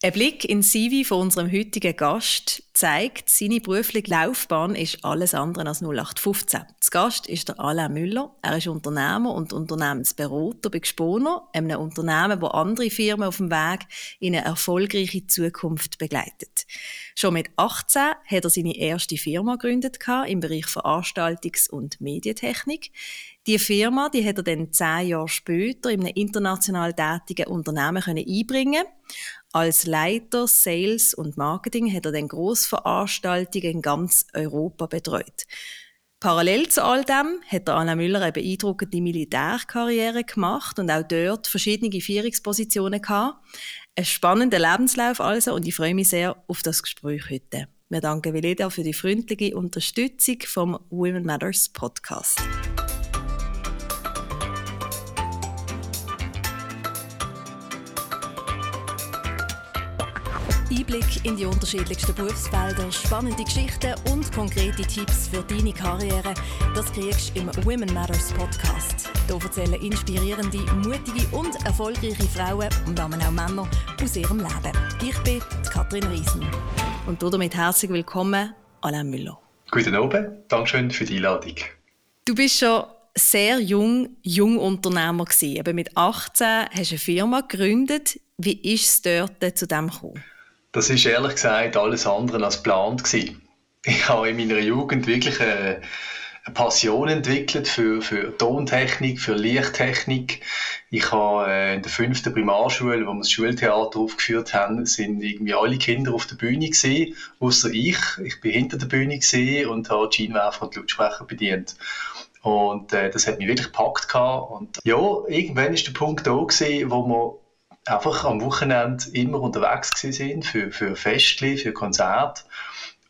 Ein Blick in CV von unserem heutigen Gast zeigt, seine berufliche Laufbahn ist alles andere als 0815. Das Gast ist der Alain Müller. Er ist Unternehmer und Unternehmensberater bei Gesponer, einem Unternehmen, das andere Firmen auf dem Weg in eine erfolgreiche Zukunft begleitet. Schon mit 18 hat er seine erste Firma gegründet im Bereich Veranstaltungs- und Medientechnik. Die Firma, die hat er dann zehn Jahre später in einem international tätigen Unternehmen einbringen als Leiter Sales und Marketing hat er dann Grossveranstaltungen in ganz Europa betreut. Parallel zu all dem hat Anna Müller eine beeindruckende Militärkarriere gemacht und auch dort verschiedene Führungspositionen gehabt. Ein spannender Lebenslauf also und ich freue mich sehr auf das Gespräch heute. Wir danken Veleda für die freundliche Unterstützung vom Women Matters Podcast. Einblick in die unterschiedlichsten Berufsfelder, spannende Geschichten und konkrete Tipps für deine Karriere, das kriegst du im Women Matters Podcast. Hier erzählen inspirierende, mutige und erfolgreiche Frauen und auch Männer aus ihrem Leben. Ich bin Katrin Riesen. Und damit herzlich willkommen, Alain Müller. Guten Abend, Dankeschön für die Einladung. Du bist schon sehr jung, Jungunternehmer gewesen. Aber mit 18 hast du eine Firma gegründet. Wie ist es dort zu dem gekommen? Das ist ehrlich gesagt alles andere als geplant gewesen. Ich habe in meiner Jugend wirklich eine, Passion entwickelt für, für Tontechnik, für Lichttechnik. Ich habe äh, in der fünften Primarschule, wo wir das Schultheater aufgeführt haben, sind irgendwie alle Kinder auf der Bühne gesehen, außer ich. Ich bin hinter der Bühne gesehen und habe die und die Lautsprecher bedient. Und äh, das hat mich wirklich gepackt Und ja, irgendwann ist der Punkt da gewesen, wo man einfach am Wochenende immer unterwegs sind für, für Festchen, für Konzerte.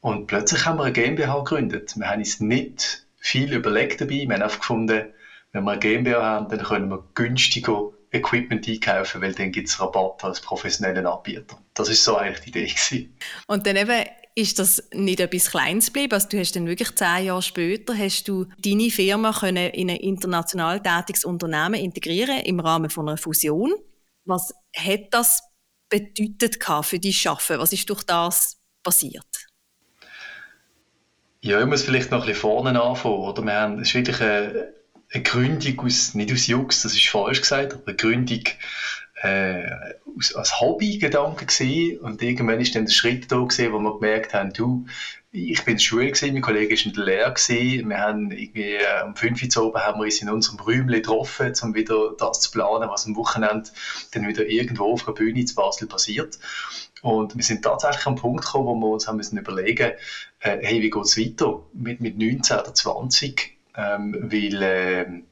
Und plötzlich haben wir eine GmbH gegründet. Wir haben uns nicht viel überlegt dabei. Wir haben einfach gefunden, wenn wir eine GmbH haben, dann können wir günstiger Equipment einkaufen, weil dann gibt es Rabatt als professionellen Anbieter. Das ist so eigentlich die Idee. Gewesen. Und dann eben ist das nicht etwas Kleines geblieben? Also du hast dann wirklich zehn Jahre später hast du deine Firma können in ein international tätiges Unternehmen integrieren im Rahmen von einer Fusion. Was hat das bedeutet für die Schaffen? Was ist durch das passiert? Ja, ich muss vielleicht noch ein bisschen vorne anfangen. Oder? Wir haben, es ist wirklich eine, eine Gründung aus, nicht aus Jux, das ist falsch gesagt, aber eine Gründung äh, als Hobbygedanke und irgendwann ist dann der Schritt da gesehen, wo wir gemerkt haben, du, ich bin in der Schule gewesen, mein Kollege ist in der Lehre gewesen. Wir haben irgendwie äh, um 5 Uhr oben haben wir uns in unserem Räumchen getroffen, um wieder das zu planen, was am Wochenende dann wieder irgendwo auf der Bühne zu Basel passiert. Und wir sind tatsächlich am Punkt gekommen, wo wir uns haben müssen überlegen, äh, hey, wie geht es weiter mit, mit 19 oder 20? Ähm, weil äh,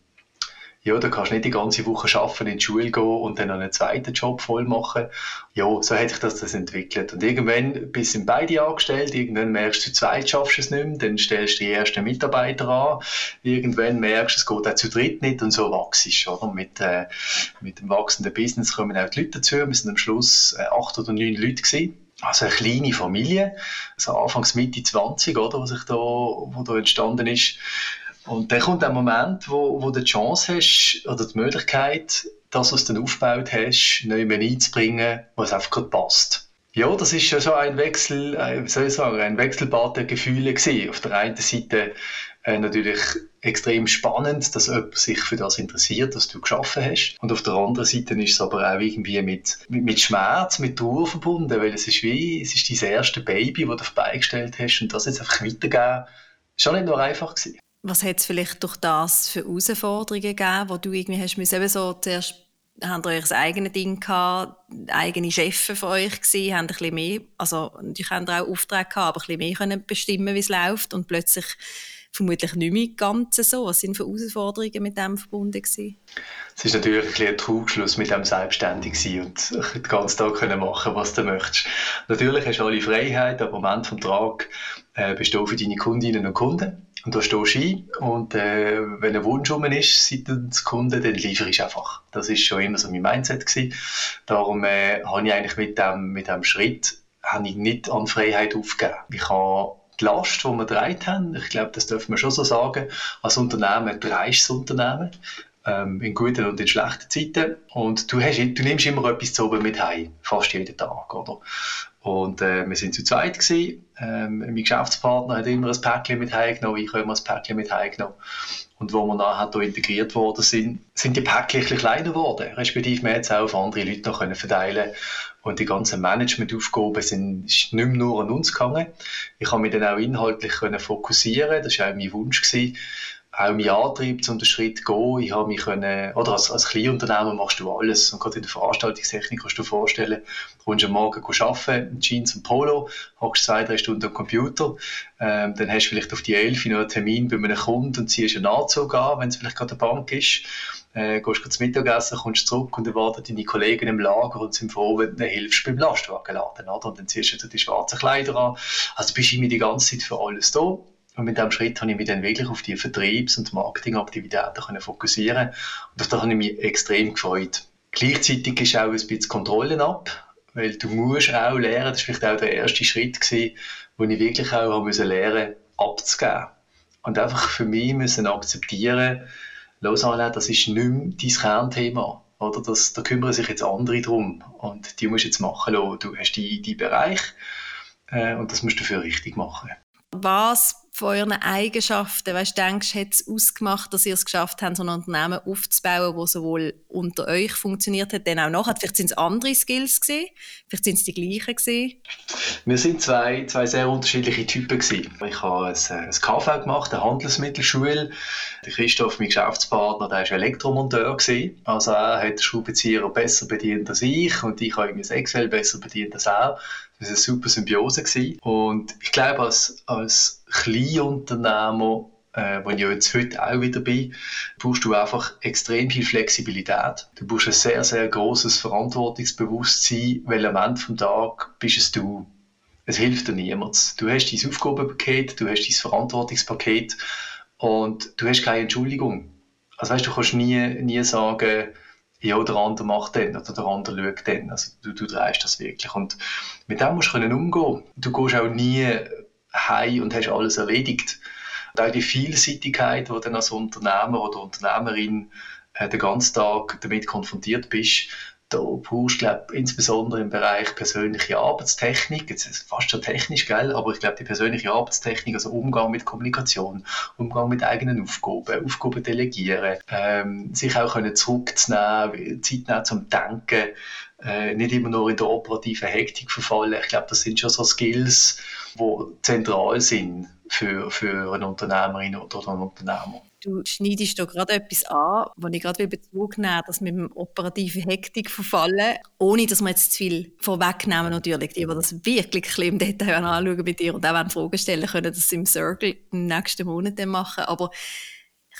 ja, da kannst du nicht die ganze Woche arbeiten, in die Schule gehen und dann einen zweiten Job voll machen. Ja, so hat sich das, das entwickelt. Und irgendwann bist du beide angestellt, irgendwann merkst du, zu zweit schaffst du es nicht mehr, dann stellst du die ersten Mitarbeiter an, irgendwann merkst du, es geht auch zu dritt nicht und so wachst du? Mit, äh, mit dem wachsenden Business kommen auch die Leute dazu. Wir sind am Schluss äh, acht oder neun Leute gewesen. Also eine kleine Familie, also Anfangs Mitte 20, oder, was ich da, wo da entstanden ist. Und dann kommt der Moment, wo, wo du die Chance hast oder die Möglichkeit, das, was du dann aufgebaut hast, neu einzubringen, was einfach gerade passt. Ja, das ist ja so ein Wechsel, äh, wie soll ich sagen, ein Wechselbad der Gefühle gewesen. Auf der einen Seite äh, natürlich extrem spannend, dass jemand sich für das interessiert, was du geschaffen hast. Und auf der anderen Seite ist es aber auch irgendwie mit, mit, mit Schmerz, mit Trauer verbunden, weil es ist wie, es ist dein erste Baby, das du vorbeigestellt hast und das jetzt einfach weitergeben, ist schon nicht nur einfach gewesen. Was hat es vielleicht durch das für Herausforderungen gegeben, wo du irgendwie hast müssen, eben so zuerst habt ihr euch das eigene Ding gehabt, eigene Chefs von euch gewesen, habt ein bisschen mehr, also natürlich habt ihr auch Aufträge gehabt, aber ein bisschen mehr können bestimmen, wie es läuft und plötzlich vermutlich nicht mehr ganz so. Was sind für Herausforderungen mit dem verbunden gewesen? Es ist natürlich ein, bisschen ein Trugschluss mit dem selbstständig und den ganzen Tag können machen, was du möchtest. Natürlich hast du alle Freiheit, aber am Ende des Tages äh, bist du für deine Kundinnen und Kunden und da stehst du ein und äh, wenn ein Wunsch um ist seitens Kunden, dann liefere ich einfach. Das ist schon immer so mein Mindset gewesen. Darum äh, habe ich eigentlich mit dem, mit dem Schritt habe ich nicht an Freiheit aufgegeben. Ich habe die Last, die wir getragen haben, ich glaube, das dürfen wir schon so sagen, als Unternehmen, ein dreistes Unternehmen, ähm, in guten und in schlechten Zeiten. Und du, hast, du nimmst immer etwas zu oben mit heim, fast jeden Tag, oder? Und äh, wir sind zu zweit gewesen. Ähm, mein Geschäftspartner hat immer ein Päckchen mit heimgenommen, ich habe immer ein Päckchen mit heimgenommen. Und wo wir nachher hier integriert worden sind, sind die Päckchen ein bisschen kleiner geworden. Respektive wir jetzt auch auf andere Leute noch können verteilen und die ganzen Managementaufgaben sind nicht mehr nur an uns gegangen. Ich habe mich dann auch inhaltlich können fokussieren. Das war auch mein Wunsch gewesen auch mein Antrieb, um den Schritt zu gehen. Ich habe mich können, oder als, als Kleinunternehmer machst du alles. Und gerade in der Veranstaltungstechnik kannst du dir vorstellen, du kommst am Morgen arbeiten, Jeans und Polo, hockst zwei, drei Stunden am Computer, ähm, dann hast du vielleicht auf die elf noch einen Termin bei einem Kunden und ziehst einen Anzug an, wenn es vielleicht gerade eine Bank ist. Äh, gehst zum Mittagessen, kommst zurück und erwarten deine Kollegen im Lager und sind froh, wenn du ihnen hilfst beim Lastwagen laden, oder? Und dann ziehst du die schwarzen Kleider an. Also bist du immer die ganze Zeit für alles da. Und mit diesem Schritt habe ich mich dann wirklich auf die Vertriebs- und Marketingaktivitäten fokussieren Und auf das habe ich mich extrem gefreut. Gleichzeitig ist auch ein bisschen Kontrollen ab, weil du musst auch lernen, das war vielleicht auch der erste Schritt, gewesen, wo ich wirklich auch haben müssen lernen abzugeben. Und einfach für mich müssen akzeptieren, Lausanne, das ist nicht mehr dein Kernthema. Oder das, da kümmern sich jetzt andere drum. Und die musst du jetzt machen lassen. Du hast deinen Bereich äh, und das musst du dafür richtig machen. Was von euren Eigenschaften, weißt, denkst, hat es ausgemacht, dass ihr es geschafft habt, so ein Unternehmen aufzubauen, das sowohl unter euch funktioniert hat, dann auch nachher? Vielleicht sind es andere Skills gewesen, vielleicht sind es die gleichen gewesen. Wir sind zwei, zwei sehr unterschiedliche Typen gewesen. Ich habe ein, ein KV gemacht, eine Handelsmittelschule. Christoph, mein Geschäftspartner, der war Elektromonteur gewesen. Also er hat den Schraubenzieher besser bedient als ich und ich habe das Excel besser bedient als er. Das war eine super Symbiose. Gewesen. Und ich glaube, als, als Kleinunternehmer, äh, wo ich jetzt heute auch wieder bin, brauchst du einfach extrem viel Flexibilität. Du brauchst ein sehr, sehr großes Verantwortungsbewusstsein, weil am Ende des Tages bist es du. Es hilft dir niemand. Du hast dein Aufgabenpaket, du hast dein Verantwortungspaket und du hast keine Entschuldigung. Also weißt, du kannst nie, nie sagen, ja, der andere macht den oder der andere schaut den. Also du, du drehst das wirklich. Und mit dem musst du können umgehen. Du gehst auch nie heim und hast alles erledigt. Und auch die Vielseitigkeit, die dann als Unternehmer oder Unternehmerin äh, den ganzen Tag damit konfrontiert bist, da brauchst du, insbesondere im Bereich persönliche Arbeitstechnik, jetzt ist fast schon technisch, gell, aber ich glaube, die persönliche Arbeitstechnik, also Umgang mit Kommunikation, Umgang mit eigenen Aufgaben, Aufgaben delegieren, ähm, sich auch können zurückzunehmen, Zeit nehmen zum Denken, äh, nicht immer nur in der operativen Hektik verfallen. Ich glaube, das sind schon so Skills, die zentral sind für, für eine Unternehmerin oder einen Unternehmer. Du schneidest da gerade etwas an, wo ich gerade Bezug nehmen dass mit operativen Hektik verfallen, ohne dass wir jetzt zu viel vorwegnehmen natürlich. Die, die das wirklich im Detail anschauen mit dir und auch Fragen stellen können, das im Circle im nächsten Monat machen. Aber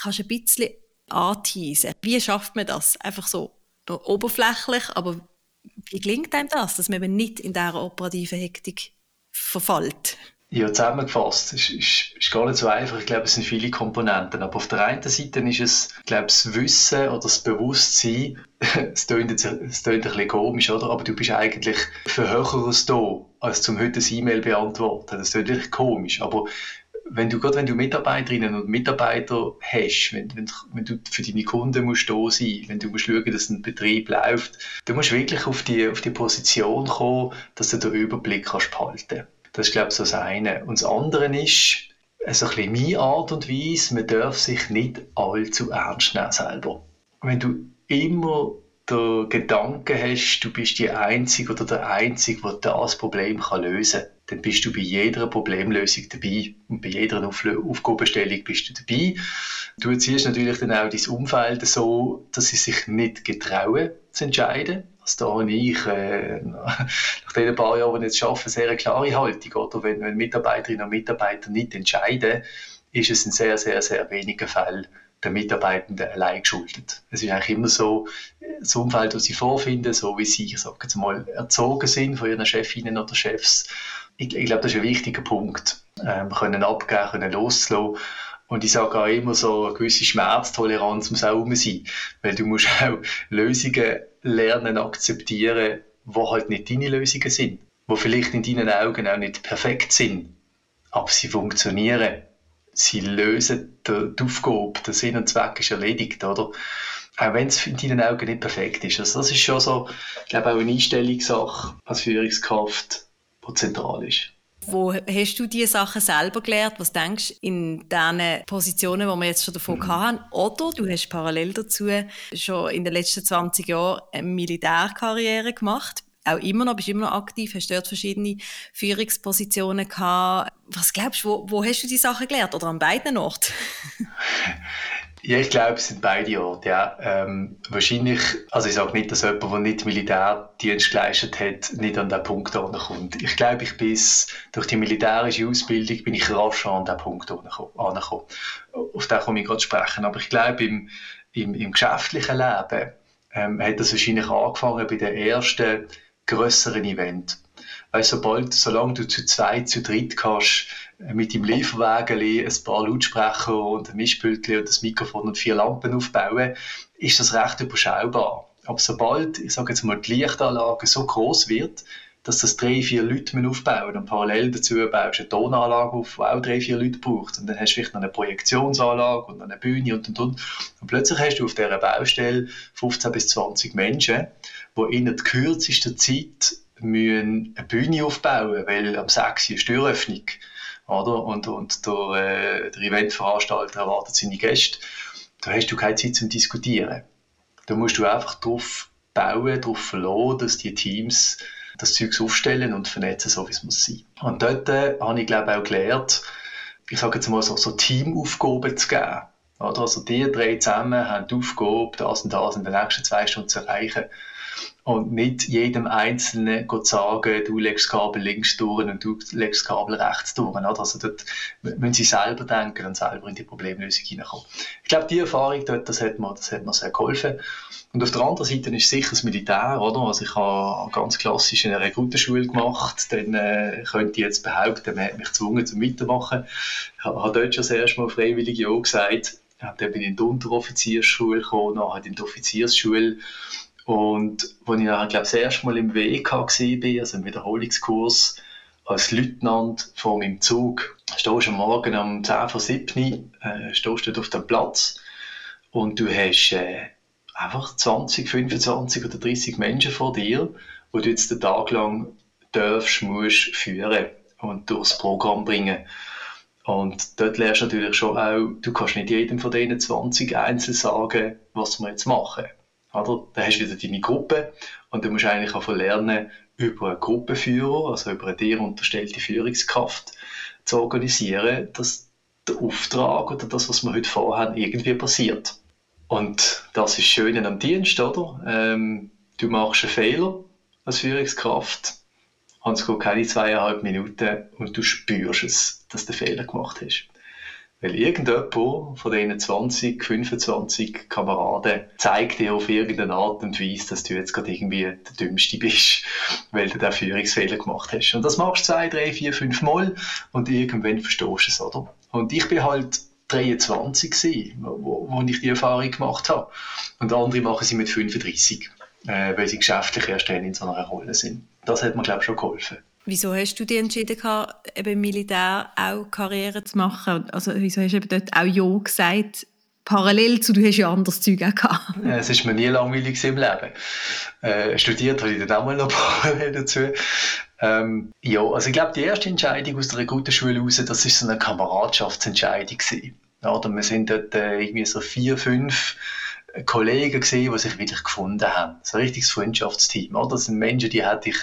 kannst du ein bisschen anteasen. Wie schafft man das? Einfach so oberflächlich, aber wie gelingt einem das, dass man eben nicht in dieser operativen Hektik verfällt? Ja, zusammengefasst, ist, ist, ist gar nicht so einfach. Ich glaube, es sind viele Komponenten. Aber auf der einen Seite ist es, ich das Wissen oder das Bewusstsein, es klingt, jetzt, es klingt ein bisschen komisch, oder? Aber du bist eigentlich für Höheres da, als zum heute ein E-Mail beantworten. Das klingt wirklich komisch. Aber wenn du, gerade wenn du Mitarbeiterinnen und Mitarbeiter hast, wenn, wenn, wenn du für deine Kunden musst da sein, wenn du musst schauen, dass ein Betrieb läuft, du musst wirklich auf die, auf die Position kommen, dass du den Überblick kannst behalten das ist, glaube ich, so das eine. Und das andere ist, also ein bisschen meine Art und Weise, man darf sich nicht allzu ernst nehmen selber. Wenn du immer den Gedanken hast, du bist die Einzige oder der Einzige, der das Problem kann lösen kann, dann bist du bei jeder Problemlösung dabei und bei jeder Auf Aufgabenstellung bist du dabei. Du erziehst natürlich dann auch dein Umfeld so, dass sie sich nicht getrauen zu entscheiden. Also da habe ich äh, nach den paar Jahren, die ich jetzt arbeite, eine sehr klare Haltung. Oder? Wenn, wenn Mitarbeiterinnen und Mitarbeiter nicht entscheiden, ist es in sehr, sehr, sehr wenigen Fällen der Mitarbeitenden allein geschuldet. Es ist eigentlich immer so, das Umfeld, das sie vorfinden, so wie sie, ich sage jetzt mal, erzogen sind von ihren Chefinnen oder Chefs. Ich, ich glaube, das ist ein wichtiger Punkt. Ähm, können abgeben, können loslassen. Und ich sage auch immer so, eine gewisse Schmerztoleranz muss auch rum sein. Weil du musst auch Lösungen lernen, akzeptieren, die halt nicht deine Lösungen sind. Die vielleicht in deinen Augen auch nicht perfekt sind. Aber sie funktionieren. Sie lösen die Aufgabe, der Sinn und Zweck ist erledigt, oder? auch wenn es in deinen Augen nicht perfekt ist. Also das ist schon so, ich glaube, auch eine Einstellungssache als Führungskraft, die zentral ist. Wo hast du diese Sachen selber gelernt? Was denkst du in diesen Positionen, die wir jetzt schon davon mhm. hatten? Oder du hast parallel dazu schon in den letzten 20 Jahren eine Militärkarriere gemacht. Auch immer noch, bist immer noch aktiv, hast dort verschiedene Führungspositionen gehabt. Was glaubst du, wo, wo hast du die Sachen gelernt? Oder an beiden Orten? Ja, ich glaube, es sind beide Orte. Ja. Ähm, wahrscheinlich, also ich sage nicht, dass jemand, der nicht Militärdienst geleistet hat, nicht an den Punkt kommt. Ich glaube, ich bin durch die militärische Ausbildung bin ich rasch an den Punkt angekommen. Auf den komme ich gerade sprechen. Aber ich glaube, im, im, im geschäftlichen Leben ähm, hat das wahrscheinlich angefangen bei den ersten grösseren Event. Weißt, sobald, solange du zu zweit, zu dritt kannst, mit dem Lieferwagen ein paar Lautsprecher und ein Mischpult und das Mikrofon und vier Lampen aufbauen, ist das recht überschaubar. Aber sobald, ich sage jetzt mal, die Lichtanlage so groß wird, dass das drei, vier Leute aufbauen und parallel dazu baust du eine Tonanlage auf, die auch drei, vier Leute braucht. Und dann hast du vielleicht noch eine Projektionsanlage und eine Bühne und und und. Und plötzlich hast du auf dieser Baustelle 15 bis 20 Menschen, die in der kürzesten Zeit müssen eine Bühne aufbauen weil am 6 Uhr ist Türöffnung oder? Und, und der, äh, der Eventveranstalter erwartet seine Gäste. Da hast du keine Zeit zum Diskutieren. Da musst du einfach darauf bauen, darauf verlassen, dass die Teams das Zeug aufstellen und vernetzen, so wie es muss sein. Und dort äh, habe ich, glaube auch gelernt, ich sage jetzt mal so, so Teamaufgaben zu geben. Oder? Also die drei zusammen haben die Aufgabe, das und das in den nächsten zwei Stunden zu erreichen und nicht jedem Einzelnen sagen, du legst das Kabel links durch und du legst das Kabel rechts durch. Also dort müssen sie selber denken und selber in die Problemlösung hineinkommen. Ich glaube, die Erfahrung dort, das hat mir, das hat mir sehr geholfen. Und auf der anderen Seite ist sicher das Militär, oder? Also ich habe ganz klassisch in einer Rekrutenschule gemacht, dann äh, könnte ich jetzt behaupten, man hat mich gezwungen zum Mitmachen. Ich habe dort schon das erste Mal freiwillig Ja gesagt. Dann bin ich in die Unteroffiziersschule gekommen, nachher in die Offiziersschule und als ich nachher, glaube das erste Mal im WK war, also im Wiederholungskurs, als Leutnant vor meinem Zug, stehst du am Morgen um 10 vor 7 äh, stehst du auf dem Platz und du hast äh, einfach 20, 25 oder 30 Menschen vor dir, die du jetzt den Tag lang darfst, musst führen und durchs Programm bringen. Und dort lernst du natürlich schon auch, du kannst nicht jedem von diesen 20 einzeln sagen, was wir jetzt machen. Oder? Dann hast du wieder deine Gruppe und du musst eigentlich auch lernen, über einen Gruppenführer, also über eine dir unterstellte Führungskraft zu organisieren, dass der Auftrag oder das, was wir heute vorhaben, irgendwie passiert. Und das ist schön am Dienst, oder? Ähm, du machst einen Fehler als Führungskraft und es geht keine zweieinhalb Minuten und du spürst es, dass du den Fehler gemacht hast. Weil irgendjemand von diesen 20, 25 Kameraden zeigt dir auf irgendeine Art und Weise, dass du jetzt gerade irgendwie der Dümmste bist, weil du den Führungsfehler gemacht hast. Und das machst du zwei, drei, vier, fünf Mal und irgendwann verstehst du es, oder? Und ich bin halt 23 gewesen, wo, wo ich die Erfahrung gemacht habe. Und andere machen sie mit 35, äh, weil sie geschäftlich erst in so einer Rolle sind. Das hat mir, glaube ich, schon geholfen. Wieso hast du dich entschieden, eben im Militär auch Karriere zu machen? Also wieso hast du eben dort auch Ja gesagt, parallel zu, du hast ja anderes Zeug auch gehabt? Es ist mir nie langweilig im Leben. Äh, studiert habe ich dann auch mal noch parallel dazu. Ähm, ja, also ich glaube, die erste Entscheidung aus der Rekrutenschule raus, das war so eine Kameradschaftsentscheidung gewesen. Oder wir sind dort äh, irgendwie so vier, fünf Kollegen gesehen, die sich wirklich gefunden haben. So ein richtiges Freundschaftsteam. Oder? Das sind Menschen, die hätte ich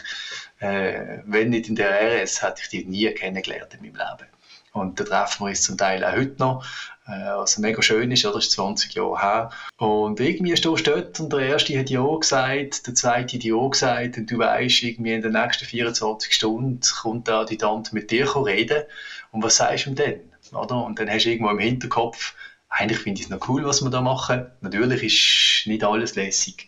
äh, wenn nicht in der RS, hätte ich die nie kennengelernt in meinem Leben. Und da treffen wir uns zum Teil auch heute noch, äh, was mega schön ist, oder? das ist 20 Jahre her. Und irgendwie stehst du dort und der erste hat Ja gesagt, der zweite hat Ja gesagt und du weißt, irgendwie in den nächsten 24 Stunden kommt der Adjutant mit dir reden und was sagst du ihm denn? Oder? Und dann hast du irgendwo im Hinterkopf, eigentlich finde ich es noch cool, was wir da machen. Natürlich ist nicht alles lässig.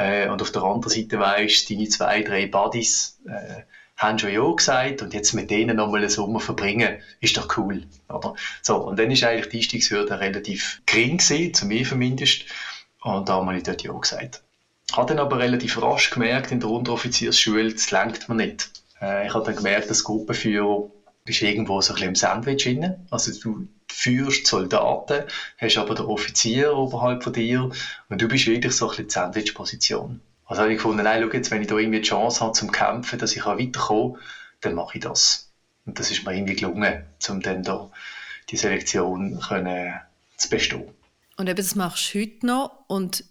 Äh, und auf der anderen Seite weisst deine zwei, drei Buddies äh, haben schon Ja gesagt und jetzt mit denen nochmal einen Sommer verbringen, ist doch cool. Oder? So, und dann ist eigentlich die Einstiegshürde relativ gering gewesen, zu mir zumindest. Und da habe ich dort Ja gesagt. Ich habe dann aber relativ rasch gemerkt in der Unteroffiziersschule, das lenkt mir nicht. Äh, ich habe dann gemerkt, dass Gruppenführer bist irgendwo so ein bisschen im Sandwich drin. Also du führst Soldaten, hast aber den Offizier oberhalb von dir und du bist wirklich so ein bisschen die Sandwich-Position. Also habe ich gefunden, nein, schau jetzt, wenn ich da irgendwie die Chance habe zum Kämpfen, dass ich weiterkomme, dann mache ich das. Und das ist mir irgendwie gelungen, um dann da die Selektion können zu bestehen. Und eben das machst du heute noch und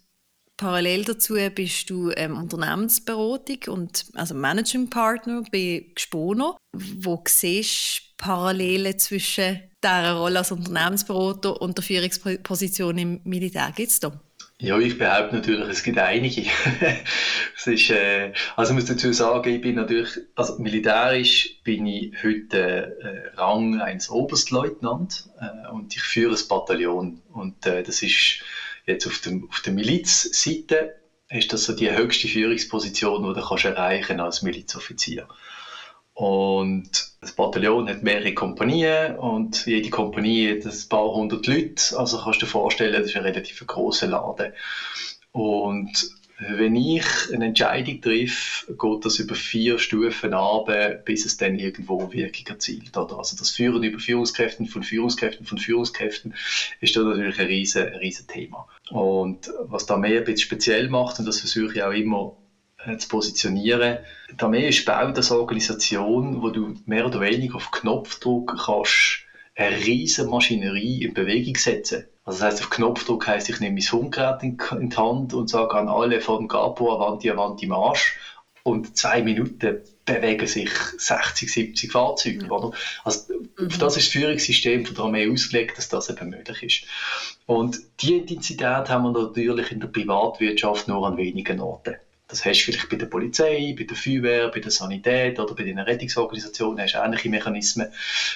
parallel dazu bist du ähm, Unternehmensberatung und also Managing Partner bei Gespono. Wo siehst du Parallelen zwischen dieser Rolle als Unternehmensberater und der Führungsposition im Militär? Gibt es da? Ja, ich behaupte natürlich, es gibt einige. es ist, äh, also ich muss dazu sagen, ich bin natürlich, also militärisch bin ich heute äh, Rang eines Oberstleutnant äh, und ich führe ein Bataillon. Und äh, das ist jetzt auf, dem, auf der Milizseite ist das so die höchste Führungsposition, die du kannst erreichen als Milizoffizier. Und das Bataillon hat mehrere Kompanien und jede Kompanie hat ein paar hundert Leute. Also kannst du dir vorstellen, das ist ein relativ großer Laden. Und wenn ich eine Entscheidung treffe, geht das über vier Stufen ab, bis es dann irgendwo Wirkung erzielt. Also das Führen über Führungskräften von Führungskräften von Führungskräften ist da natürlich ein riesen, riesen Thema. Und was da mehr ein bisschen speziell macht, und das versuche ich auch immer äh, zu positionieren. Die Armee ist gebaut als Organisation, wo du mehr oder weniger auf Knopfdruck kannst eine riesige Maschinerie in Bewegung setzen. Also das heißt, auf Knopfdruck heißt, ich nehme mein Funkgerät in, in die Hand und sage an alle von Gapo, Avanti, Avanti, Marsch. Und zwei Minuten bewegen sich 60, 70 Fahrzeuge. Ja. Oder? Also, mhm. Auf das ist das Führungssystem von der Armee ausgelegt, dass das eben möglich ist. Und diese Intensität haben wir natürlich in der Privatwirtschaft nur an wenigen Orten. Das hast du vielleicht bei der Polizei, bei der Feuerwehr, bei der Sanität oder bei den Rettungsorganisationen hast du ähnliche Mechanismen,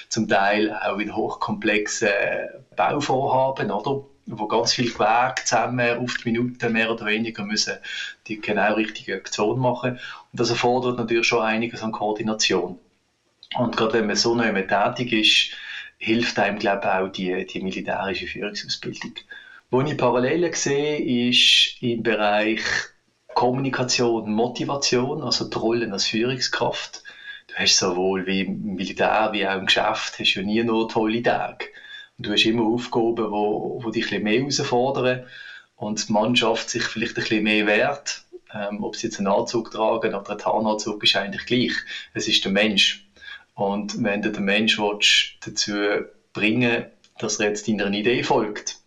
zum Teil auch in hochkomplexen Bauvorhaben, oder? wo ganz viel Gewerke zusammen auf die Minute mehr oder weniger müssen die genau richtige Aktion machen. Und das erfordert natürlich schon einiges an Koordination. Und gerade wenn man so neu tätig ist, hilft einem, glaube ich, auch die, die militärische Führungsausbildung. Wo ich Parallelen sehe, ist im Bereich Kommunikation, Motivation, also die Rolle als Führungskraft. Du hast sowohl wie im Militär wie auch im Geschäft hast du nie nur tolle Tage. Und du hast immer Aufgaben, wo, wo dich ein bisschen mehr herausfordern und die Mannschaft sich vielleicht ein bisschen mehr wehrt. Ähm, ob sie jetzt einen Anzug tragen oder einen Tarnanzug, ist eigentlich gleich. Es ist der Mensch. Und wenn du den Mensch willst, dazu bringen dass er jetzt deiner Idee folgt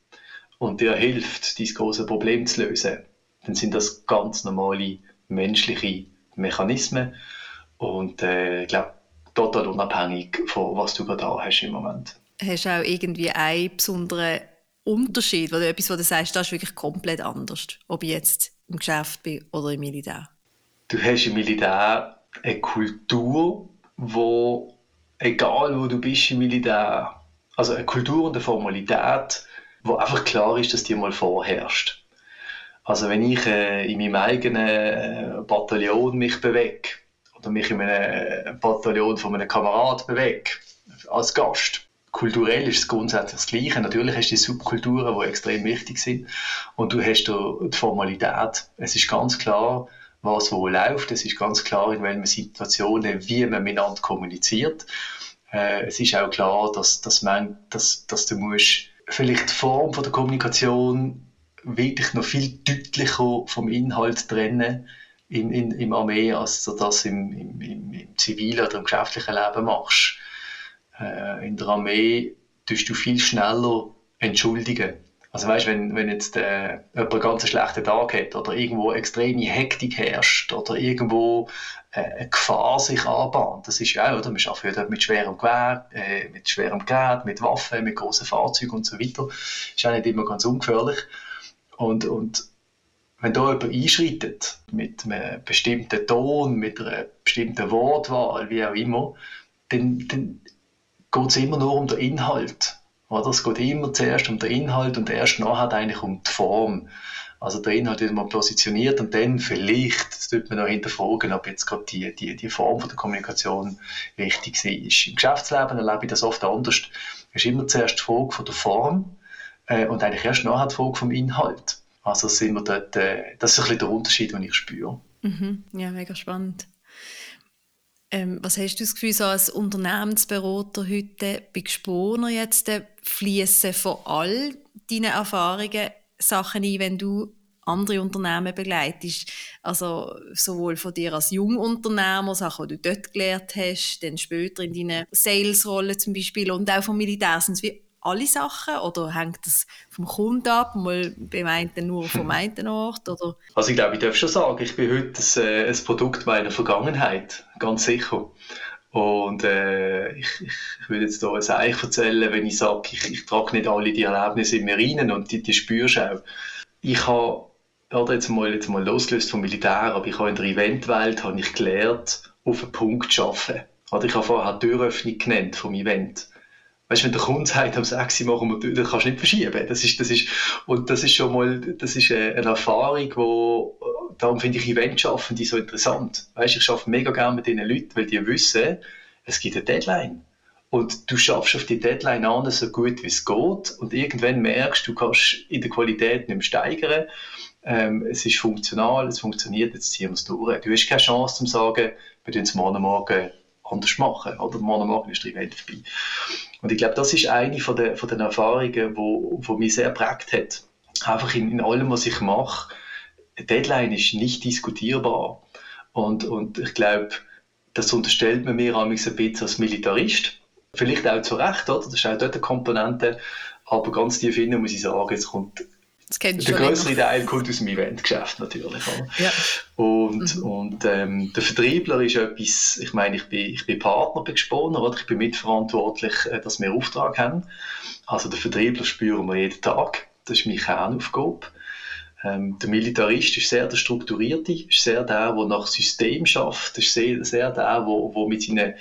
und dir hilft, dieses große Problem zu lösen, dann sind das ganz normale menschliche Mechanismen und äh, ich glaube, total unabhängig von was du gerade da hast im Moment. Hast du auch irgendwie einen besonderen Unterschied, oder etwas, wo du sagst, das ist wirklich komplett anders, ob ich jetzt im Geschäft bin oder im Militär? Du hast im Militär eine Kultur, wo egal wo du bist im Militär, also eine Kultur und eine Formalität, wo einfach klar ist, dass die mal vorherrscht. Also wenn ich äh, in meinem eigenen äh, Bataillon mich bewege oder mich in einem Bataillon von einem Kamerad bewege, als Gast, kulturell ist es grundsätzlich das Gleiche. Natürlich hast du die Subkulturen, die extrem wichtig sind und du hast die Formalität. Es ist ganz klar, was wo läuft. Es ist ganz klar, in welchen Situationen, wie man miteinander kommuniziert. Äh, es ist auch klar, dass, dass, man, dass, dass du musst vielleicht die Form von der Kommunikation wirklich noch viel deutlicher vom Inhalt trennen in, in, im Armee, als du das im, im, im, im zivilen oder im geschäftlichen Leben machst. Äh, in der Armee tust du viel schneller entschuldigen. Also weißt, wenn, wenn jetzt äh, jemand einen ganz schlechten Tag hat oder irgendwo extreme Hektik herrscht oder irgendwo äh, eine Gefahr sich anbahnt, das ist ja auch, oder? man arbeitet mit schwerem Gewehr, äh, mit schwerem Gerät, mit Waffen, mit großen Fahrzeugen und so weiter. Ist auch nicht immer ganz ungefährlich. Und, und wenn da jemand einschreitet, mit einem bestimmten Ton, mit einer bestimmten Wortwahl, wie auch immer, dann, dann geht es immer nur um den Inhalt. Oder? Es geht immer zuerst um den Inhalt und erst nachher eigentlich um die Form. Also der Inhalt wird mal positioniert und dann vielleicht das tut man noch hinterfragen, ob jetzt gerade die, die, die Form von der Kommunikation richtig ist. Im Geschäftsleben erlebe ich das oft anders. Es ist immer zuerst die Frage von der Form äh, und eigentlich erst nachher die Frage vom Inhalt. Also sind wir dort, äh, das ist ein bisschen der Unterschied, den ich spüre. Mhm. Ja, mega spannend. Ähm, was hast du das Gefühl, so als Unternehmensberater heute bei Gesponer jetzt, äh, fließen von all deinen Erfahrungen Sachen ein, wenn du andere Unternehmen begleitest. Also sowohl von dir als Jungunternehmer, Sachen, die du dort gelernt hast, dann später in deinen Sales-Rollen zum Beispiel und auch vom Militär. Sind es wie alle Sachen oder hängt das vom Kunden ab, mal beim einen nur vom einen Ort? Oder? Also ich glaube, ich darf schon sagen, ich bin heute ein, äh, ein Produkt meiner Vergangenheit, ganz sicher. Und äh, ich, ich würde jetzt hier ein Eich erzählen, wenn ich sage, ich, ich trage nicht alle die Erlebnisse in mir rein und die, die spürst du auch. Ich habe, oder jetzt mal, jetzt mal losgelöst vom Militär, aber ich habe in der Eventwelt habe ich gelernt, auf einen Punkt zu arbeiten. Oder ich habe vorher die Türöffnung genannt vom Event. Weißt, wenn der Kunde sagt, am 6 Uhr machen wir, dann kannst du nicht verschieben. Das ist, das ist, und das ist schon mal, das ist eine Erfahrung, wo, darum finde ich Eventschaffende so interessant. Weißt, ich arbeite mega gerne mit diesen Leuten, weil die wissen, es gibt eine Deadline. Und du schaffst auf die Deadline an, so gut wie es geht. Und irgendwann merkst du, du kannst in der Qualität nicht mehr steigern. Ähm, es ist funktional, es funktioniert, jetzt ziehen wir es durch. Du hast keine Chance zu sagen, wir tun es morgen Morgen anders machen. Oder morgen Morgen ist der Event vorbei. Und ich glaube, das ist eine von den, von den Erfahrungen, wo, wo mich sehr prägt hat. Einfach in, in allem, was ich mache, Deadline ist nicht diskutierbar. Und, und ich glaube, das unterstellt man mir ein bisschen als Militarist. Vielleicht auch zu Recht, oder? Das ist auch dort eine Komponente. Aber ganz tief innen muss ich sagen, es kommt der größere Teil kommt aus dem Eventgeschäft natürlich. Ja. Und, mhm. und ähm, der Vertriebler ist etwas, ich meine, ich bin, ich bin Partner bei Gesponer, oder? ich bin mitverantwortlich, äh, dass wir Auftrag haben. Also der Vertriebler spüren wir jeden Tag, das ist meine Kernaufgabe. Ähm, der Militarist ist sehr der Strukturierte, ist sehr der, der nach System schafft, ist sehr, sehr der, der, der mit seinen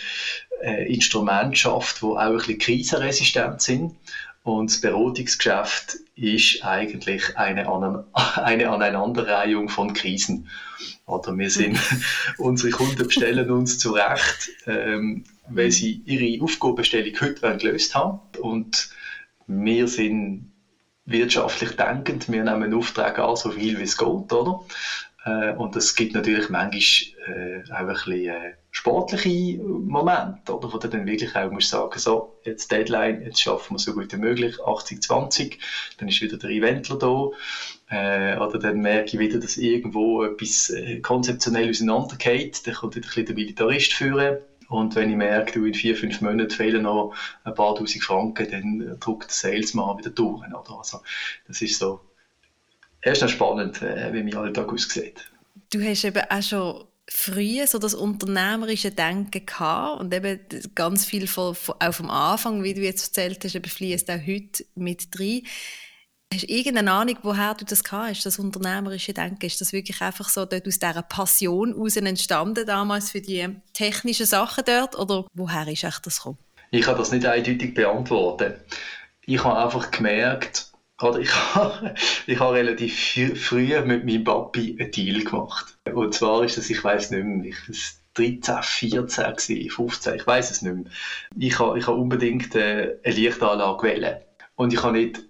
äh, Instrumenten schafft, die auch ein bisschen krisenresistent sind. Und das Beratungsgeschäft ist eigentlich eine, eine Aneinanderreihung von Krisen. Oder wir sind, unsere Kunden bestellen uns zurecht, ähm, weil sie ihre Aufgabenstellung heute gelöst haben. Und wir sind wirtschaftlich denkend, wir nehmen Aufträge an, so viel wie es geht, oder? Äh, und es gibt natürlich manchmal äh, auch ein bisschen äh, sportliche Momente, oder? wo du dann wirklich auch musst sagen, so, jetzt Deadline, jetzt schaffen wir so gut wie möglich, 80-20, dann ist wieder der Eventler da, äh, oder dann merke ich wieder, dass irgendwo etwas äh, konzeptionell auseinandergeht, dann kommt wieder ein bisschen der Militarist führen, und wenn ich merke, du in vier, fünf Monaten fehlen noch ein paar tausend Franken, dann drückt der Salesman wieder durch. Oder? Also, das ist so erst noch spannend, äh, wie mein Alltag aussieht. Du hast eben auch schon früh so das unternehmerische Denken gehabt und eben ganz viel von, von, auch vom Anfang, wie du jetzt erzählt hast, eben fließt auch heute mit rein. Hast du irgendeine Ahnung, woher du das gehabt hast, das unternehmerische Denken? Ist das wirklich einfach so dort aus dieser Passion heraus entstanden damals für die technischen Sachen dort oder woher ist echt das gekommen? Ich kann das nicht eindeutig beantworten. Ich habe einfach gemerkt, oder ich habe, ich habe relativ früh mit meinem Papi einen Deal gemacht. Und zwar ist das, ich weiß nicht mehr, ich 13, 14, 15, ich weiß es nicht mehr. Ich habe, ich habe unbedingt äh, eine Lichtanlage wählen. Und ich habe nicht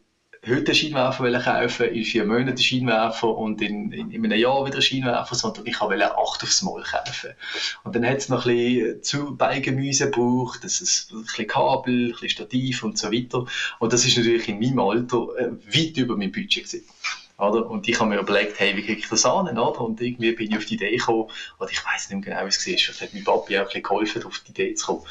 heute einen Scheinwerfer kaufen, in vier Monaten einen Scheinwerfer und in, in, in einem Jahr wieder einen Scheinwerfer, sondern ich wollte acht aufs Mal kaufen. Und dann hat es noch ein bisschen zu Beigemüse gebraucht, das ist ein bisschen Kabel, ein bisschen Stativ und so weiter. Und das ist natürlich in meinem Alter äh, weit über mein Budget gewesen. Oder? Und ich habe mir überlegt, hey, wie kriege ich das an? Oder? Und irgendwie bin ich auf die Idee gekommen, oder ich weiß nicht mehr genau, wie es war, vielleicht hat mein Papi auch ein geholfen, auf die Idee zu kommen.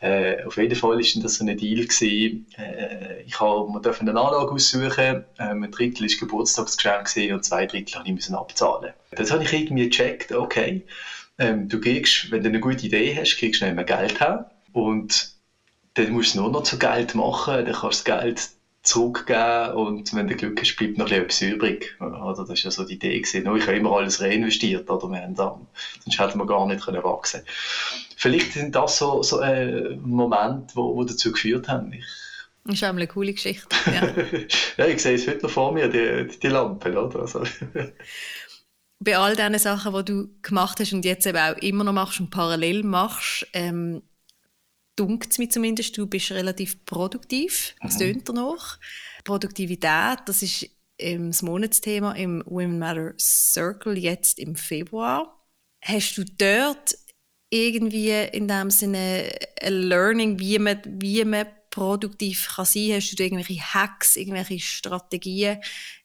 Äh, auf jeden Fall war das so ein Deal gewesen. Äh, ich habe, wir dürfen eine Anlage aussuchen, ähm, ein Drittel war Geburtstagsgeschenk und zwei Drittel habe ich müssen abzahlen. Das habe ich irgendwie gecheckt, okay, ähm, du kriegst, wenn du eine gute Idee hast, kriegst du nicht mehr Geld her und dann musst du nur noch zu Geld machen, dann kannst du das Geld zurückgeben und wenn du Glück hast, bleibt noch etwas übrig. Also das war ja so die Idee. Gewesen. Ich habe immer alles reinvestiert, oder? Wir haben da, sonst hätten wir gar nicht können wachsen Vielleicht sind das so, so äh, Momente, die wo, wo dazu geführt haben. Ich, das ist auch eine coole Geschichte. Ja, ja ich sehe es heute noch vor mir, die, die, die Lampe. Oder? Also. Bei all diesen Sachen, die du gemacht hast und jetzt eben auch immer noch machst und parallel machst, ähm, dunkt es mir zumindest, du bist relativ produktiv. Was mhm. tönt noch? Produktivität, das ist ähm, das Monatsthema im Women Matter Circle jetzt im Februar. Hast du dort irgendwie in dem Sinne ein Learning, wie man, wie man produktiv kann sein kann? Hast du irgendwelche Hacks, irgendwelche Strategien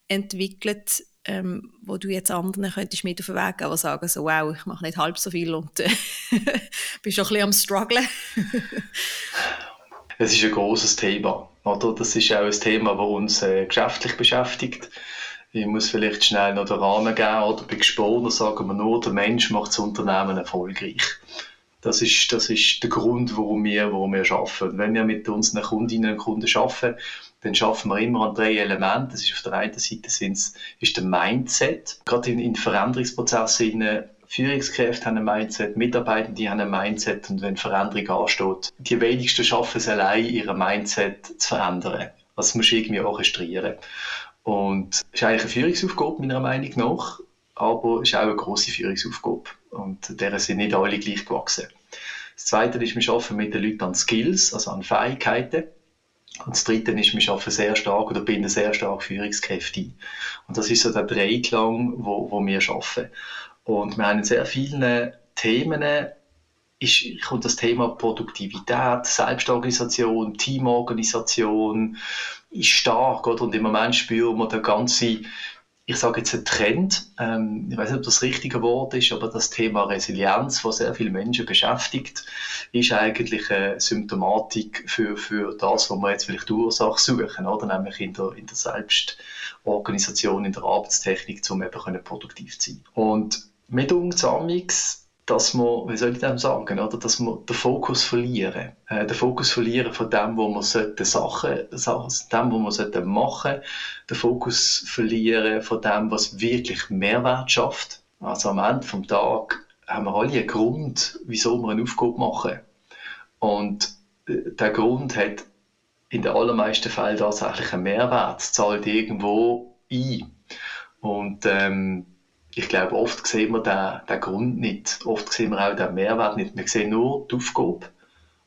entwickelt, ähm, wo du jetzt anderen könntest mit auf den Weg gehen, die sagen so, wow, ich mache nicht halb so viel und äh, bist schon ein bisschen am strugglen? Es ist ein großes Thema, oder? Das ist auch ein Thema, das uns äh, geschäftlich beschäftigt. Ich muss vielleicht schnell noch den Rahmen geben, oder bei Gesponer sagen wir nur, der Mensch macht das Unternehmen erfolgreich. Das ist, das ist der Grund, warum wir, warum wir arbeiten. Wenn wir mit unseren Kundinnen und Kunden arbeiten, dann schaffen wir immer an drei Elementen. Das ist auf der einen Seite sind's, ist der Mindset. Gerade in, in Veränderungsprozessen Führungskräfte haben ein Mindset, Mitarbeitende haben ein Mindset und wenn Veränderung ansteht, die wenigsten schaffen es allein, ihr Mindset zu verändern. Das muss irgendwie orchestrieren. Und das ist eigentlich eine Führungsaufgabe, meiner Meinung nach, aber es ist auch eine grosse Führungsaufgabe. Und deren sind nicht alle gleich gewachsen. Das Zweite ist, wir arbeiten mit den Leuten an Skills, also an Fähigkeiten. Und das Dritte ist, wir arbeiten sehr stark oder binden sehr stark Führungskräfte ein. Und das ist so der Dreiklang, wo, wo wir arbeiten. Und wir haben in sehr vielen Themen ist, kommt das Thema Produktivität, Selbstorganisation, Teamorganisation ist stark, oder? Und im Moment spüren wir den ganzen ich sage jetzt ein Trend, ähm, ich weiß nicht, ob das richtige Wort ist, aber das Thema Resilienz, was sehr viele Menschen beschäftigt, ist eigentlich eine Symptomatik für, für das, was wir jetzt vielleicht die Ursache suchen, oder? nämlich in der, in der Selbstorganisation, in der Arbeitstechnik, um eben produktiv zu sein. Und mit uns dass wir, wie soll ich dem sagen, oder, dass wir den Fokus verlieren. Äh, den Fokus verlieren von dem, wo wir sollten Sachen, Sachen dem, wo wir sollten machen, den Fokus verlieren von dem, was wirklich Mehrwert schafft. Also am Ende vom Tag haben wir alle einen Grund, wieso wir eine Aufgabe machen. Und äh, der Grund hat in den allermeisten Fällen tatsächlich einen Mehrwert, zahlt irgendwo ein. Und ähm, ich glaube, oft sehen wir den, den Grund nicht. Oft sehen wir auch den Mehrwert nicht. Wir sehen nur die Aufgabe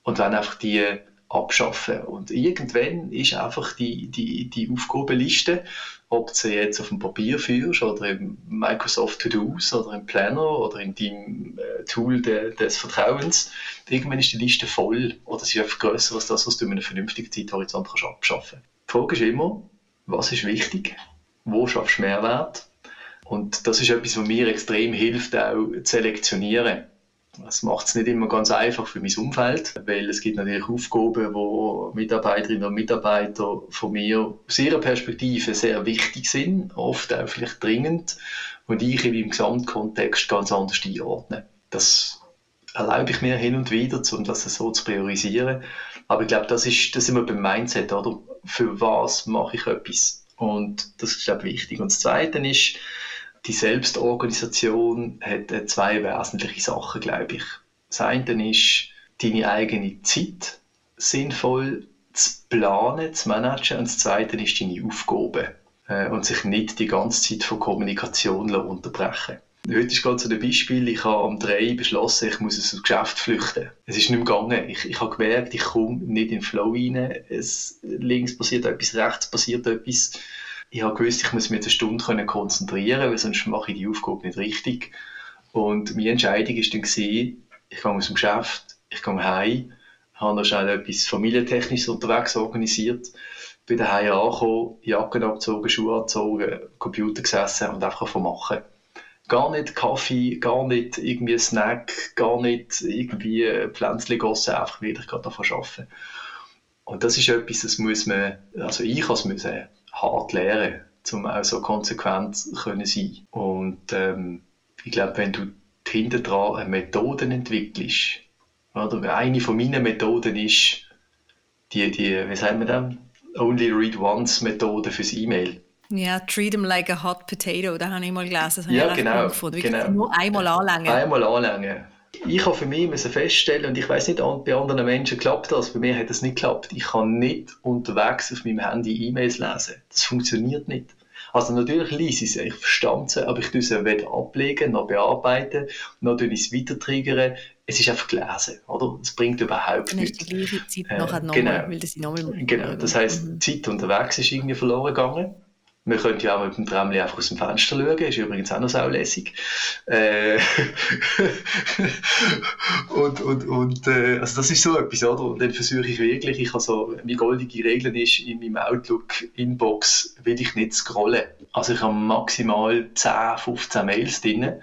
und dann einfach die abschaffen. Und irgendwann ist einfach die, die, die Aufgabenliste, ob du sie jetzt auf dem Papier führst oder im Microsoft To-Dos oder im Planner oder in deinem äh, Tool de, des Vertrauens, irgendwann ist die Liste voll oder sie ist einfach grösser als das, was du in einem vernünftigen Zeithorizont kannst abschaffen kannst. Die Frage ist immer, was ist wichtig? Wo schaffst du Mehrwert? Und das ist etwas, was mir extrem hilft, auch zu selektionieren. Das macht es nicht immer ganz einfach für mein Umfeld, weil es gibt natürlich Aufgaben, wo Mitarbeiterinnen und Mitarbeiter von mir aus ihrer Perspektive sehr wichtig sind, oft auch vielleicht dringend, und ich meinem Gesamtkontext ganz anders einordne. Das erlaube ich mir hin und wieder, um das so zu priorisieren. Aber ich glaube, das ist, das ist immer beim Mindset, oder? Für was mache ich etwas? Und das ist, glaube ich, wichtig. Und das Zweite ist, die Selbstorganisation hat zwei wesentliche Sachen, glaube ich. Das eine ist, deine eigene Zeit sinnvoll zu planen, zu managen. Und das zweite ist deine Aufgabe. Äh, und sich nicht die ganze Zeit von Kommunikation unterbrechen Heute ist gerade so ein Beispiel, ich habe am 3 beschlossen, ich muss aus dem Geschäft flüchten. Es ist nicht mehr gegangen. Ich, ich habe gemerkt, ich komme nicht in den Flow rein. Es, links passiert etwas, rechts passiert etwas ich habe gewusst, ich muss mich eine Stunde konzentrieren, weil sonst mache ich die Aufgabe nicht richtig. Und meine Entscheidung war dann, ich gehe aus dem Geschäft, ich gehe heim, habe noch schnell etwas familientechnisches unterwegs organisiert, bin daheim angekommen, Jacken abgezogen, Schuhe angezogen, Computer gesessen und einfach von machen. Gar nicht Kaffee, gar nicht irgendwie Snack, gar nicht irgendwie Pflänzchen gossen, einfach wieder davon arbeiten. Und das ist etwas, das muss man, also ich als müssen hart lernen, um auch so konsequent zu können sein. Und ähm, ich glaube, wenn du hinter dran Methoden entwickelst, oder eine von meinen Methoden ist die, die wie sagen wir das? Only Read Once Methode fürs E-Mail. Ja, treat them like a hot potato, da habe ich mal gelesen. Das ja, genau. genau. Nur einmal anlängen. Einmal anlängen ich habe für mich müssen feststellen, und ich weiß nicht, bei anderen Menschen klappt das, bei mir hat das nicht geklappt. Ich kann nicht unterwegs auf meinem Handy E-Mails lesen. Das funktioniert nicht. Also natürlich lese ich sie, ich verstand sie, aber ich tue sie weder ablegen, noch bearbeiten, noch tue ich es weiter triggern. Es ist einfach gelesen, oder? Es bringt überhaupt nichts. Dann hast die gleiche Zeit äh, nachher nochmal, genau. weil das nochmal... Genau, das heisst, mhm. Zeit unterwegs ist irgendwie verloren gegangen. Man könnte ja auch mit dem Tramli einfach aus dem Fenster schauen, ist übrigens auch noch saulässig. Äh, und und, und äh, also das ist so etwas, oder? Und dann versuche ich wirklich, ich habe so, wie goldige Regeln ist, in meinem Outlook-Inbox will ich nicht scrollen. Also ich habe maximal 10, 15 Mails drin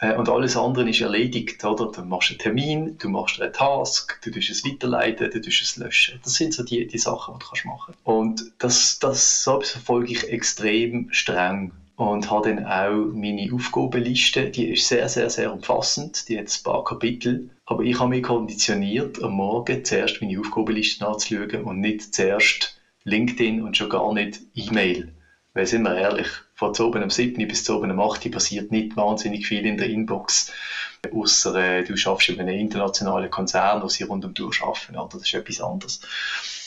äh, und alles andere ist erledigt, oder? Du machst einen Termin, du machst einen Task, du tust es weiterleiten, du tust es löschen. Das sind so die, die Sachen, die du kannst machen Und das, das so verfolge ich extrem streng und habe dann auch meine Aufgabenliste, die ist sehr, sehr, sehr umfassend, die hat ein paar Kapitel, aber ich habe mich konditioniert, am Morgen zuerst meine Aufgabenliste anzuschauen und nicht zuerst LinkedIn und schon gar nicht E-Mail. Weil, sind wir ehrlich, von oben am 7. bis zu oben am 8. passiert nicht wahnsinnig viel in der Inbox. Außer äh, du schaffst in einem internationalen Konzern, wo sie rund um die Uhr arbeiten. Oder? Das ist etwas anderes.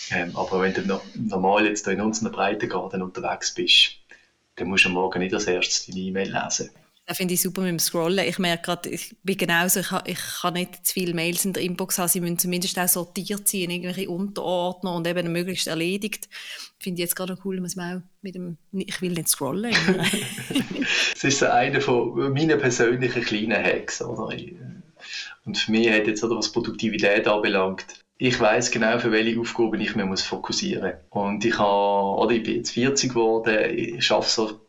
Ähm, aber wenn du no normal jetzt in unseren Breitengarten unterwegs bist, dann musst du am Morgen nicht als erstes deine E-Mail lesen. Das finde ich super mit dem Scrollen. Ich merke gerade, ich bin genauso, ich, ich kann nicht zu viele Mails in der Inbox haben. Sie müssen zumindest auch sortiert sein, in irgendwelche Unterordner und eben möglichst erledigt. Finde ich jetzt gerade cool, dass man auch mit dem, ich will nicht scrollen. das ist so einer von meinen persönlichen kleinen Hacks, oder? Und für mich hat jetzt, was Produktivität anbelangt, ich weiß genau, für welche Aufgaben ich mich fokussieren muss. Und ich, habe, oder ich bin jetzt 40 geworden, ich arbeite so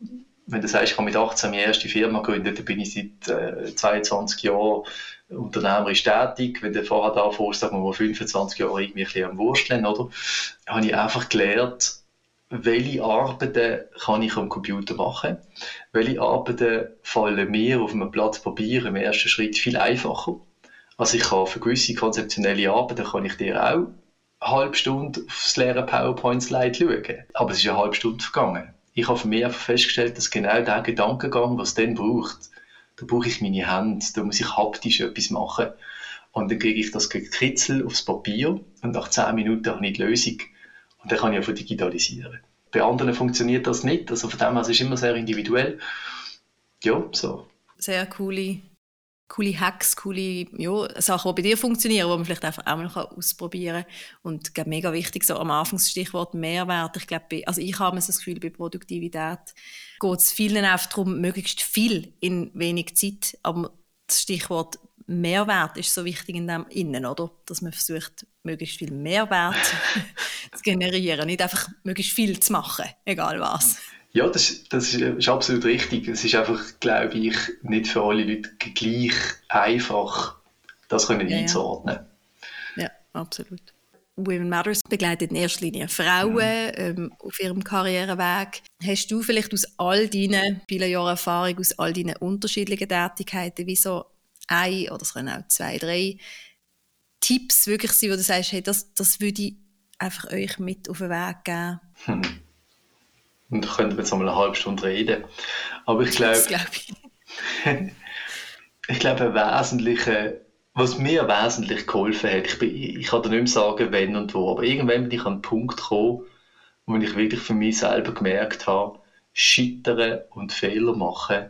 wenn du sagst, ich habe mit 18 meine erste Firma gegründet, dann bin ich seit äh, 22 Jahren unternehmerisch tätig. Wenn du vorher da fährst, sagen wir mal 25 Jahre irgendwie am Wursteln, oder? Habe ich einfach gelernt, welche Arbeiten kann ich am Computer machen, welche Arbeiten fallen mir auf einem Blatt Papier im ersten Schritt viel einfacher. Also ich kann für gewisse konzeptionelle Arbeiten kann ich dir auch eine halbe Stunde aufs leere PowerPoint-Slide schauen. Aber es ist eine halbe Stunde vergangen ich habe für mich einfach festgestellt, dass genau der Gedankengang, was dann braucht, da brauche ich meine Hände, da muss ich haptisch etwas machen. Und dann kriege ich das Kitzel aufs Papier und nach 10 Minuten habe ich die Lösung. Und dann kann ich einfach digitalisieren. Bei anderen funktioniert das nicht, also von dem her ist es immer sehr individuell. Ja, so. Sehr coole coole Hacks, coole ja, Sachen, die bei dir funktionieren, die man vielleicht einfach auch mal ausprobieren kann. Und ich glaube, mega wichtig, so am Anfang das Stichwort Mehrwert. Ich glaube, also ich habe das Gefühl, bei Produktivität geht es vielen einfach darum, möglichst viel in wenig Zeit. Aber das Stichwort Mehrwert ist so wichtig in dem Innen, oder? Dass man versucht, möglichst viel Mehrwert zu generieren, nicht einfach möglichst viel zu machen, egal was. Ja, das, das ist, absolut richtig. Es ist einfach, glaube ich, nicht für alle Leute gleich einfach, das können ja, einzuordnen. Ja, absolut. Women Matters begleitet in erster Linie Frauen mhm. ähm, auf ihrem Karriereweg. Hast du vielleicht aus all deinen vielen Jahren Erfahrung, aus all deinen unterschiedlichen Tätigkeiten, wie so ein oder es können auch zwei, drei Tipps wirklich sein, wo du sagst, hey, das, das würde ich einfach euch mit auf den Weg geben? Hm. Und da könnten wir jetzt einmal eine halbe Stunde reden. Aber ich glaube, glaub ich. ich glaube, wesentliche, was mir wesentlich geholfen hat, ich, bin, ich kann dir nicht mehr sagen, wenn und wo, aber irgendwann bin ich an einen Punkt gekommen, wo ich wirklich für mich selber gemerkt habe, Scheitern und Fehler machen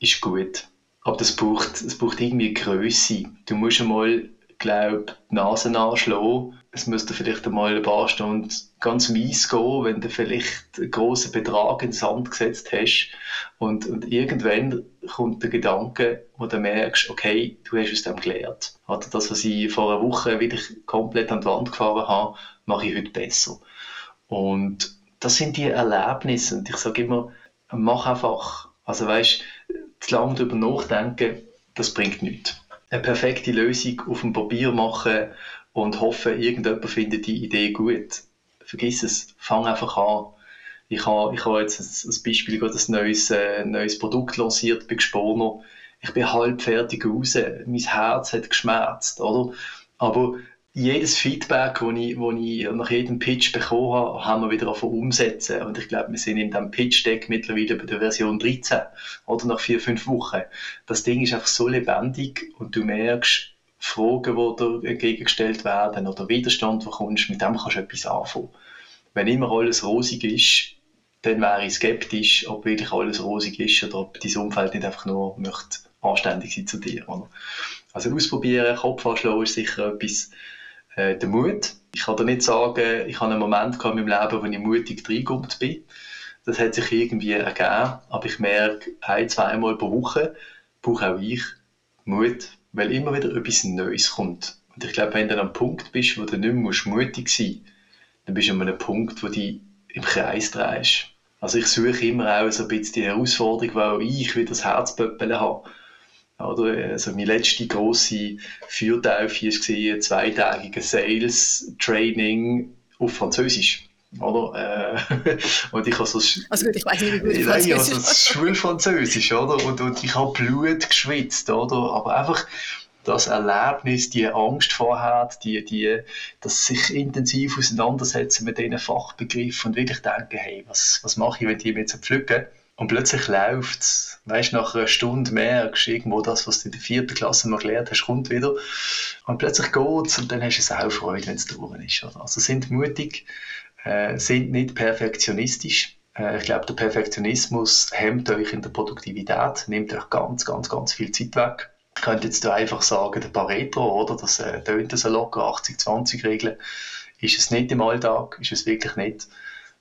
ist gut. Aber das braucht, das braucht irgendwie Größe. Du musst einmal glaube, die Nase anschlagen. Es müsste vielleicht einmal ein paar Stunden ganz mies gehen, wenn du vielleicht einen grossen Betrag ins Sand gesetzt hast. Und, und irgendwann kommt der Gedanke, wo du merkst, okay, du hast aus dem gelernt. Oder das, was ich vor einer Woche wieder komplett an die Wand gefahren habe, mache ich heute besser. Und das sind die Erlebnisse. Und ich sage immer, mach einfach. Also weißt, zu lange darüber nachdenken, das bringt nichts eine perfekte Lösung auf dem Papier machen und hoffen, irgendjemand findet die Idee gut. Vergiss es, fang einfach an. Ich habe, ich habe jetzt als Beispiel gerade ein neues, äh, neues Produkt lanciert bei Gesponer. Ich bin halb fertig raus. Mein Herz hat geschmerzt, oder? Aber jedes Feedback, das ich, ich nach jedem Pitch bekommen habe, haben wir wieder davon umsetzen. Und ich glaube, wir sind in diesem Pitch-Deck mittlerweile bei der Version 13 oder nach vier, fünf Wochen. Das Ding ist einfach so lebendig und du merkst, Fragen, die dir entgegengestellt werden oder Widerstand, der kommst, mit dem kannst du etwas anfangen. Wenn immer alles rosig ist, dann wäre ich skeptisch, ob wirklich alles rosig ist oder ob dein Umfeld nicht einfach nur möchte anständig sein zu dir. Oder? Also ausprobieren, Kopf anschlagen ist sicher etwas, äh, der Mut. Ich kann dir nicht sagen, ich habe einen Moment in meinem Leben, wo ich mutig reingekommen bin. das hat sich irgendwie ergeben, aber ich merke, ein, zweimal pro Woche brauche auch ich Mut, weil immer wieder etwas Neues kommt. Und ich glaube, wenn du an einem Punkt bist, wo du nicht mehr mutig sein musst, dann bist du an einem Punkt, wo du im Kreis drehst. Also ich suche immer auch so ein bisschen die Herausforderung, weil ich wieder das Herzpöppeln habe. Oder? Also meine letzte grosse Feuertaufe war ein zweitägiges Sales-Training auf Französisch. Oder? Äh, und ich habe so also gut, ich weiß nicht, wie gut Nein, also das Schulfranzösisch, oder? Und, und ich habe Blut geschwitzt, oder? Aber einfach das Erlebnis, die Angst vorher, die, die, das sich intensiv auseinandersetzen mit diesen Fachbegriffen und wirklich denken, hey, was, was mache ich, wenn die mir jetzt pflücken? Und plötzlich läuft es. Weißt nach einer Stunde merkst du irgendwo das, was du in der vierten Klasse mal gelernt hast, kommt wieder. Und plötzlich geht es und dann hast du es auch Freude, wenn es durch ist. Also sind mutig, äh, sind nicht perfektionistisch. Äh, ich glaube, der Perfektionismus hemmt euch in der Produktivität, nimmt euch ganz, ganz, ganz viel Zeit weg. Ich könnte jetzt einfach sagen, der Pareto, oder? Das äh, tönt so locker, 80-20-Regel. Ist es nicht im Alltag, ist es wirklich nicht.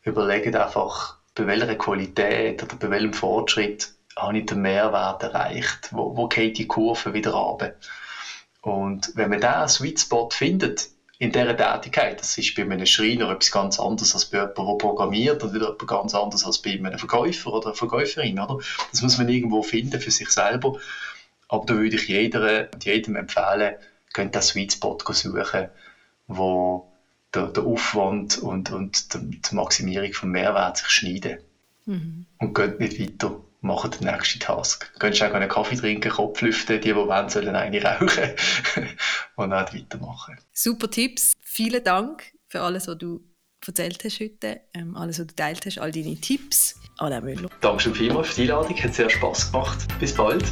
Überlegt einfach, bei welcher Qualität oder bei welchem Fortschritt habe ich den Mehrwert erreicht? Wo, wo geht die Kurve wieder runter? Und wenn man diesen Sweet Spot findet, in dieser Tätigkeit, das ist bei einem Schreiner etwas ganz anderes als bei jemandem, der programmiert und wieder etwas ganz anderes als bei einem Verkäufer oder einer Verkäuferin, oder? Das muss man irgendwo finden für sich selber. Aber da würde ich jeder, jedem empfehlen, könnt das Sweet Spot suchen, wo der, der Aufwand und, und die, die Maximierung vom Mehrwert sich schneiden. Mhm. Und geht nicht weiter. Machen den nächsten Task. Du könntest auch einen Kaffee trinken, Kopf lüften, die, die wollen, sollen eine rauchen und dann weitermachen. Super Tipps. Vielen Dank für alles, was du erzählt hast heute, ähm, alles, was du teilt hast, all deine Tipps. Alain Müller. Danke schon vielmals für die Einladung, hat sehr Spass gemacht. Bis bald.